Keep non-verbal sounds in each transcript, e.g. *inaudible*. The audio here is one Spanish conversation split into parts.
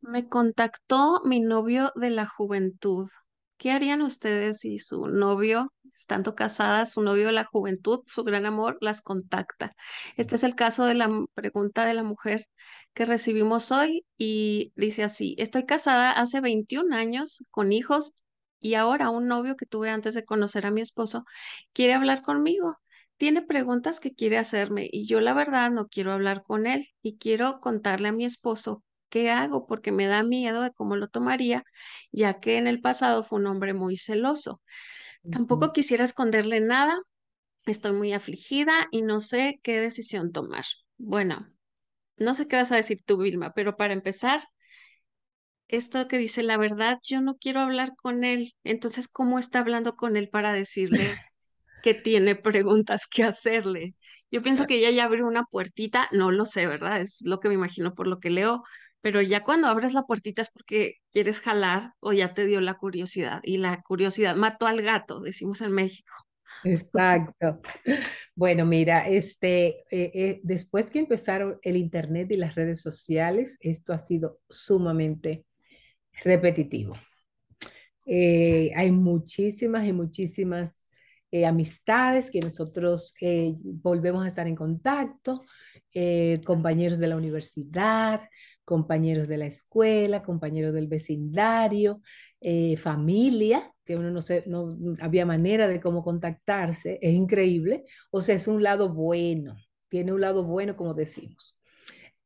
Me contactó mi novio de la juventud. ¿Qué harían ustedes si su novio, estando casadas, su novio de la juventud, su gran amor, las contacta? Este es el caso de la pregunta de la mujer que recibimos hoy y dice así, estoy casada hace 21 años con hijos y ahora un novio que tuve antes de conocer a mi esposo quiere hablar conmigo. Tiene preguntas que quiere hacerme y yo la verdad no quiero hablar con él y quiero contarle a mi esposo qué hago porque me da miedo de cómo lo tomaría ya que en el pasado fue un hombre muy celoso. Tampoco quisiera esconderle nada, estoy muy afligida y no sé qué decisión tomar. Bueno, no sé qué vas a decir tú, Vilma, pero para empezar, esto que dice la verdad, yo no quiero hablar con él. Entonces, ¿cómo está hablando con él para decirle *laughs* que tiene preguntas que hacerle? Yo pienso que ella ya abrió una puertita, no lo sé, ¿verdad? Es lo que me imagino por lo que leo, pero ya cuando abres la puertita es porque quieres jalar o ya te dio la curiosidad y la curiosidad mató al gato, decimos en México. Exacto. Bueno, mira, este, eh, eh, después que empezaron el Internet y las redes sociales, esto ha sido sumamente repetitivo. Eh, hay muchísimas y muchísimas eh, amistades que nosotros eh, volvemos a estar en contacto, eh, compañeros de la universidad, compañeros de la escuela, compañeros del vecindario, eh, familia, que uno no, sé, no había manera de cómo contactarse, es increíble. O sea, es un lado bueno, tiene un lado bueno, como decimos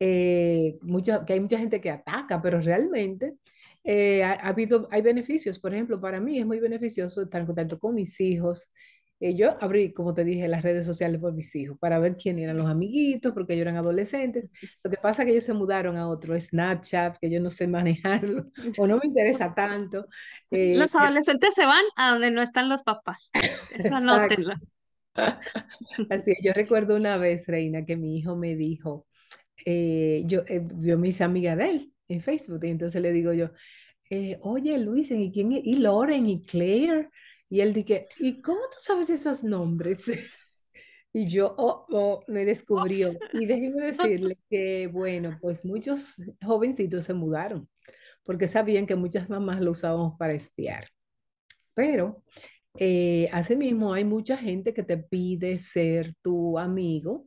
eh, mucha, que hay mucha gente que ataca, pero realmente eh, ha habido, hay beneficios. Por ejemplo, para mí es muy beneficioso estar en contacto con mis hijos. Eh, yo abrí, como te dije, las redes sociales por mis hijos para ver quién eran los amiguitos, porque ellos eran adolescentes. Lo que pasa es que ellos se mudaron a otro Snapchat, que yo no sé *laughs* manejarlo o no me interesa tanto. Eh, Los adolescentes se van a donde no están los papás. Eso anótenlo. *laughs* Así, es, yo recuerdo una vez, Reina, que mi hijo me dijo, eh, yo, eh, yo me hice amiga de él en Facebook, y entonces le digo yo, eh, oye Luis, ¿y quién es? Y Lauren y Claire. Y él dije, ¿y cómo tú sabes esos nombres? *laughs* Y yo, oh, oh, me descubrió. Y déjeme *laughs* decirle que, bueno, pues muchos jovencitos se mudaron porque sabían que muchas mamás lo usábamos para espiar. Pero eh, asimismo hay mucha gente que te pide ser tu amigo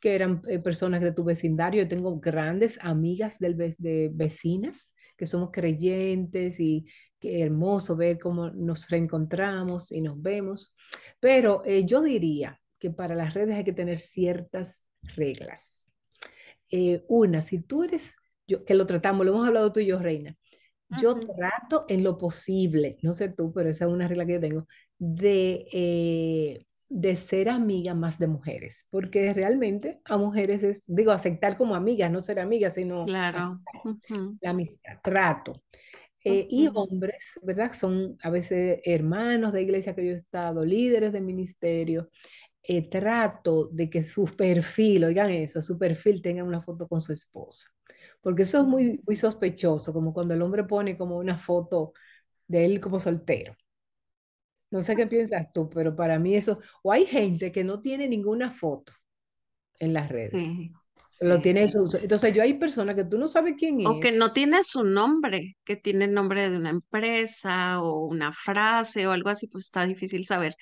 que eran eh, personas de tu vecindario. Yo tengo grandes amigas del de vecinas que somos creyentes y qué hermoso ver cómo nos reencontramos y nos vemos. Pero eh, yo diría que para las redes hay que tener ciertas reglas. Eh, una, si tú eres, yo, que lo tratamos, lo hemos hablado tú y yo, Reina, yo Ujú. trato en lo posible, no sé tú, pero esa es una regla que yo tengo, de, eh, de ser amiga más de mujeres, porque realmente a mujeres es, digo, aceptar como amigas, no ser amigas, sino Claro. la amistad, trato. Eh, y hombres, ¿verdad? Son a veces hermanos de iglesia que yo he estado, líderes de ministerio. eh, trato de que su perfil, oigan eso, su perfil tenga una foto con su esposa. Porque eso es muy, muy sospechoso, como cuando el hombre pone como una foto de él como soltero. No sé qué piensas tú, pero para mí eso, o hay gente que no tiene ninguna foto en las redes. Sí, Lo sí, tiene, sí. entonces yo hay personas que tú no sabes quién O que es. no tiene su nombre, que tiene el nombre de una empresa o una frase o algo así, pues está difícil saber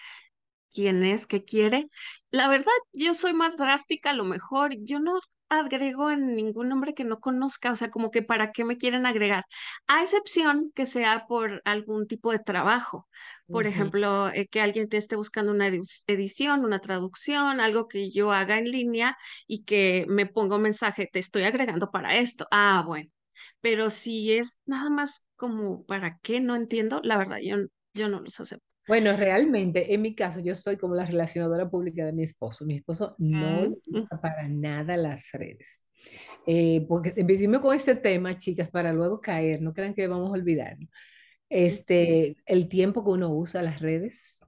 quién es, qué quiere. La verdad, yo soy más drástica, a lo mejor yo no agrego en ningún nombre que no conozca, o sea, como que para qué me quieren agregar, a excepción que sea por algún tipo de trabajo. Por ejemplo, eh, que alguien te esté buscando una edi- edición, una traducción, algo que yo haga en línea y que me ponga un mensaje, te estoy agregando para esto. Ah, bueno. Pero si es nada más como para qué, no entiendo, la verdad, yo, yo no los acepto. Bueno, realmente, en mi caso, yo soy como la relacionadora pública de mi esposo. Mi esposo no Mm, gusta para nada las redes. Eh, porque empecemos con este tema, chicas, para luego caer, no crean que vamos a olvidar. Este, el tiempo que uno usa las redes,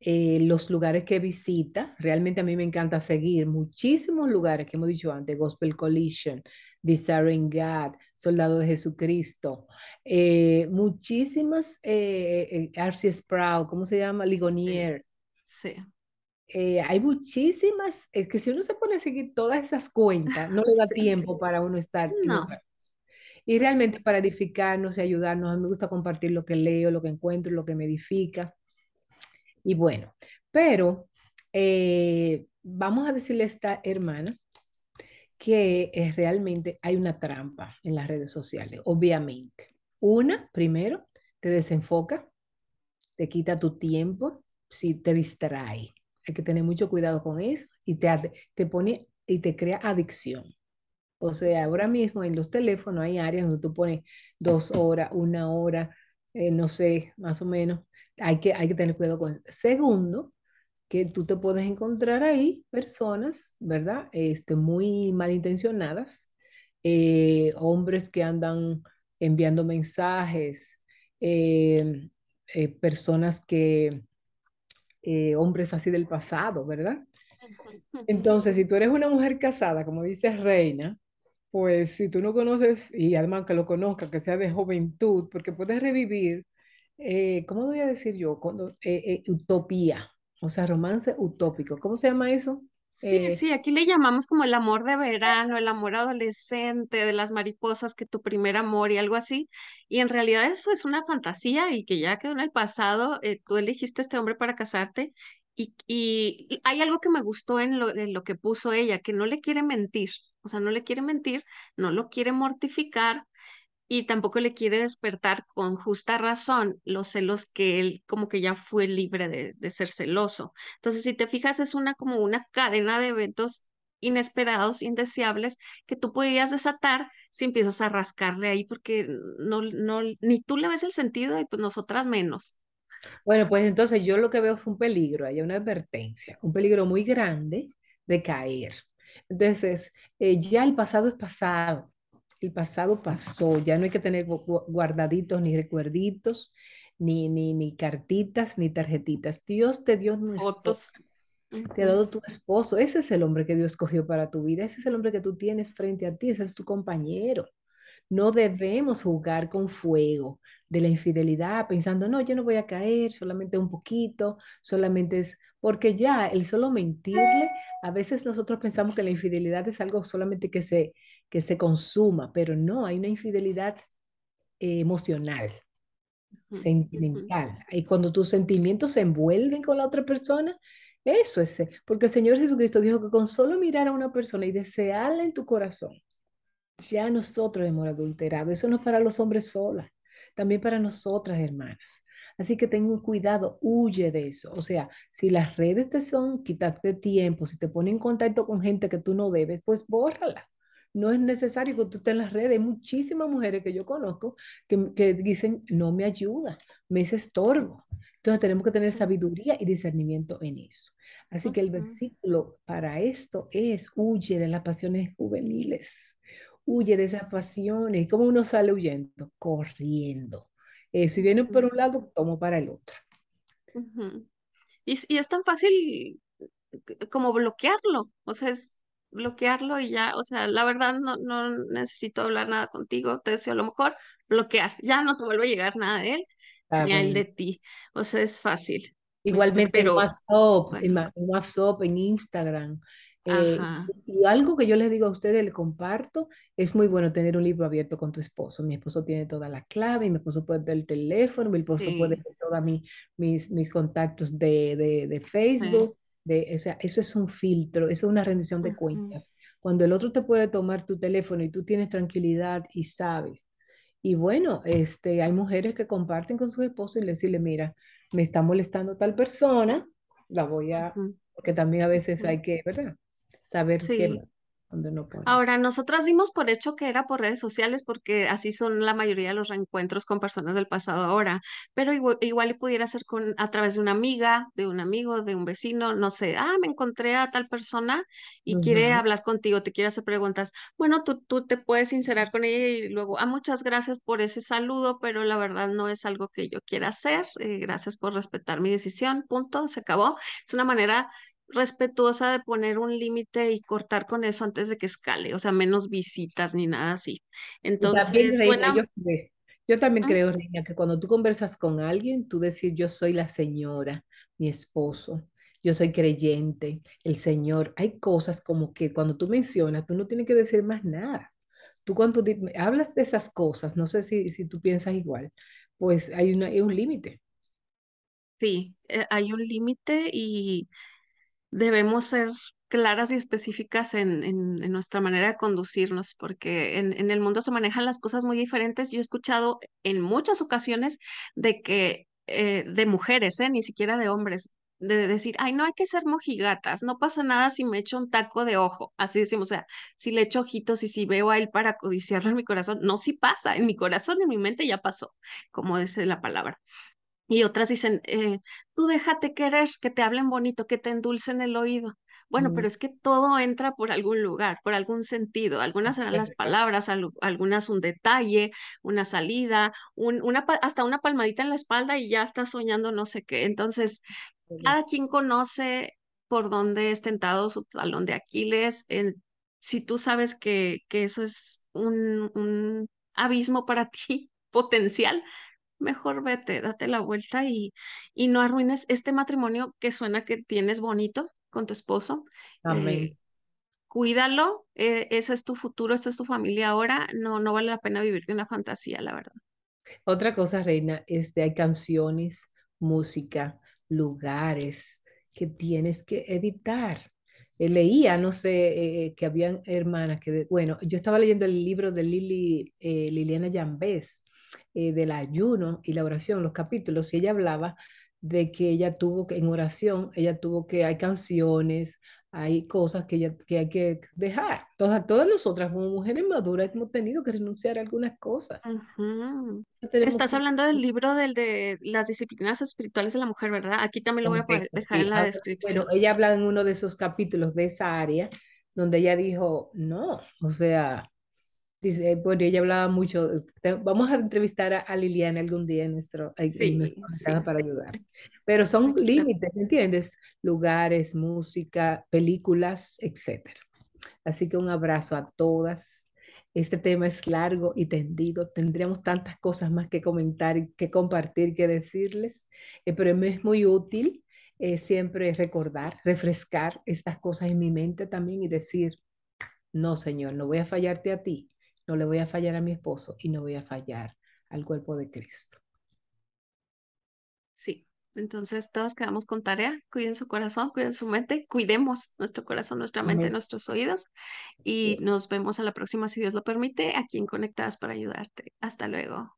eh, los lugares que visita, realmente a mí me encanta seguir muchísimos lugares que hemos dicho antes, Gospel Collision, Desiring God, Soldado de Jesucristo, eh, muchísimas, eh, eh, R.C. Sprout, ¿cómo se llama? Ligonier. sí, Eh, hay muchísimas, es que si uno se pone a seguir todas esas cuentas, no le da *laughs* sí. tiempo para uno estar No. Y realmente para edificarnos y ayudarnos, a mí me gusta compartir lo que leo, lo que encuentro, lo que me edifica. Y bueno, pero eh, vamos a decirle a esta hermana que es realmente hay una trampa en las redes sociales, obviamente. Una, primero, te desenfoca, te quita tu tiempo, si te distrae. Hay que tener mucho cuidado con eso y te, te pone y te crea adicción. O sea, ahora mismo en los teléfonos hay áreas donde tú pones dos horas, una hora, eh, no sé, más o menos. Hay que, hay que tener cuidado con eso. Segundo, que tú te puedes encontrar ahí personas, ¿verdad? Este, muy malintencionadas, eh, hombres que andan enviando mensajes, eh, personas que, hombres así del pasado, ¿verdad? Entonces, si tú eres una mujer casada, como dice Reina, pues si tú no conoces, y además que lo conozca, que sea de juventud, porque puedes revivir, eh, ¿cómo voy a decir yo? Cuando, eh, eh, utopía, o sea, romance utópico. ¿Cómo se llama eso? Sí, sí, aquí le llamamos como el amor de verano, el amor adolescente, de las mariposas, que tu primer amor y algo así. Y en realidad eso es una fantasía y que ya quedó en el pasado. tú elegiste a este hombre para casarte y, y hay algo que me gustó en lo, en lo que puso ella, que no le quiere mentir. O sea, no le quiere mentir, no lo quiere mortificar y tampoco le quiere despertar con justa razón los celos que él como que ya fue libre de, ser celoso. Entonces, si te fijas, es una como una cadena de eventos inesperados, indeseables, que tú podrías desatar si empiezas a rascarle ahí, porque no, no, ni tú le ves el sentido y pues nosotras menos. Bueno, pues entonces yo lo que veo fue un peligro, hay una advertencia, un peligro muy grande de caer. Entonces, eh, ya el pasado es pasado, el pasado pasó, ya no hay que tener guardaditos ni recuerditos, ni, ni, ni cartitas, ni tarjetitas. Dios te dio Fotos. Te ha dado tu esposo. Ese es el hombre que Dios escogió para tu vida. Ese es el hombre que tú tienes frente a ti. Ese es tu compañero. No debemos jugar con fuego de la infidelidad pensando, no, yo no voy a caer, solamente un poquito, solamente es, porque ya el solo mentirle, a veces nosotros pensamos que la infidelidad es algo solamente que se, que se consuma, pero no, hay una infidelidad emocional, sentimental. Y cuando tus sentimientos se envuelven con la otra persona, eso es, porque el Señor Jesucristo dijo que con solo mirar a una persona y desearla en tu corazón, ya nosotros hemos adulterado. Eso no es para los hombres solas, también para nosotras, hermanas. Así que ten cuidado, huye de eso. O sea, si las redes te son, quítate tiempo, si te ponen en contacto con gente que tú no debes, pues bórrala. No es necesario que tú estés en las redes. Hay muchísimas mujeres que yo conozco que, que dicen, no me ayuda, me es estorbo. Entonces tenemos que tener sabiduría y discernimiento en eso. Así que el versículo para esto es, huye de las pasiones juveniles huye de esas pasiones. ¿Cómo uno sale huyendo? Corriendo. Eh, si viene por un lado, tomo para el otro. y, y, es tan fácil como bloquearlo, o sea, es bloquearlo y ya, o sea, la verdad no, no necesito hablar nada contigo, te deseo lo mejor, bloquear, ya no te vuelve a llegar nada de él, ni a él de ti, o sea, es fácil. Este, Igualmente pero, en WhatsApp, en WhatsApp, en Instagram, eh, y algo que yo les digo a ustedes, le comparto, es muy bueno tener un libro abierto con tu esposo. Mi esposo tiene toda la clave, mi esposo puede ver el teléfono, mi esposo puede ver todos mis, mis contactos de, de, Facebook. De, o sea, eso es un filtro, eso es una rendición de cuentas. Cuando el otro te puede tomar tu teléfono y tú tienes tranquilidad y sabes. Y bueno, este, hay mujeres que comparten con su esposo y le decirle, mira, me está molestando tal persona, la voy a, porque también a veces hay que, ¿verdad? saber qué, no Ahora, nosotras dimos por hecho que era por redes sociales porque así son la mayoría de los reencuentros con personas del pasado ahora, pero igual, igual pudiera ser con, a través de una amiga, de un amigo, de un vecino, no sé, ah, me encontré a tal persona y quiere hablar contigo, te quiere hacer preguntas. Bueno, tú, tú te puedes sincerar con ella y luego, ah, muchas gracias por ese saludo, pero la verdad no es algo que yo quiera hacer, eh, gracias por respetar mi decisión, punto, se acabó. Es una manera respetuosa de poner un límite y cortar con eso antes de que escale, o sea, menos visitas ni nada así. Entonces, suena... yo, también ¿Ah? creo, Reina, que cuando tú conversas con alguien, tú decir, yo soy la señora, mi esposo, yo soy creyente, el Señor. Hay cosas como que cuando tú mencionas, tú no tienes que decir más nada. tú cuando hablas de esas cosas, no sé si, si tú piensas igual, pues hay una, hay un límite. Sí, eh, hay un límite y debemos ser claras y específicas en, en- nuestra manera de conducirnos, porque en, en el mundo se manejan las cosas muy diferentes. Yo he escuchado en muchas ocasiones de que, eh, de mujeres, eh, ni siquiera de hombres, de decir, ay, no hay que ser mojigatas, no pasa nada si me echo un taco de ojo, así decimos, o sea, si le echo ojitos y si veo a él para codiciarlo en mi corazón, no, sí pasa, en mi corazón, en mi mente ya pasó, como dice la palabra. Y otras dicen, eh, tú déjate querer, que te hablen bonito, que te endulcen el oído. Bueno, pero es que todo entra por algún lugar, por algún sentido. Algunas serán las palabras, al- algunas un detalle, una salida, un- una, hasta una palmadita en la espalda y ya estás soñando no sé qué. Entonces, cada quien conoce por dónde es tentado su talón de Aquiles. si tú sabes que, que eso es un, un abismo para *laughs* ti potencial, mejor vete, date la vuelta y, y no arruines este matrimonio que suena que tienes bonito con tu esposo. Eh, Amén. cuídalo, eh, ese es tu futuro, esta es tu familia ahora, no, no vale la pena vivir de una fantasía, la verdad. Otra cosa, Reina, este, hay canciones, música, lugares que tienes que evitar. Eh, leía, no sé, eh, que habían hermanas que, de- bueno, yo estaba leyendo el libro de Lili, Liliana Yambés, eh, del ayuno y la oración, los capítulos, y ella hablaba de que ella tuvo que, en oración, ella tuvo que, hay canciones, hay cosas que, ella, que hay que dejar. Todas, todas nosotras como mujeres maduras hemos tenido que renunciar a algunas cosas. No tenemos Estás que hablando del libro del de las disciplinas espirituales de la mujer, ¿verdad? Aquí también lo voy a poder dejar sí. en la Ahora, bueno, descripción. ella habla en uno de esos capítulos de esa área donde ella dijo, no, o sea, dice, bueno, ella hablaba mucho, vamos a entrevistar a, Liliana algún día en nuestro, en, en Sí, nuestra ventana sí, para ayudar. Pero son límites, ¿me entiendes? Lugares, música, películas, etcétera. Así que un abrazo a todas. Este tema es largo y tendido. Tendríamos tantas cosas más que comentar, que compartir, que decirles, eh, pero me es muy útil eh, siempre recordar, refrescar estas cosas en mi mente también y decir, no, Señor, no voy a fallarte a ti, no le voy a fallar a mi esposo y no voy a fallar al cuerpo de Cristo. Sí, entonces todos quedamos con tarea. Cuiden su corazón, cuiden su mente, cuidemos nuestro corazón, nuestra mente, Amén. nuestros oídos y nos vemos a la próxima, si Dios lo permite, aquí en Conectadas para ayudarte. Hasta luego.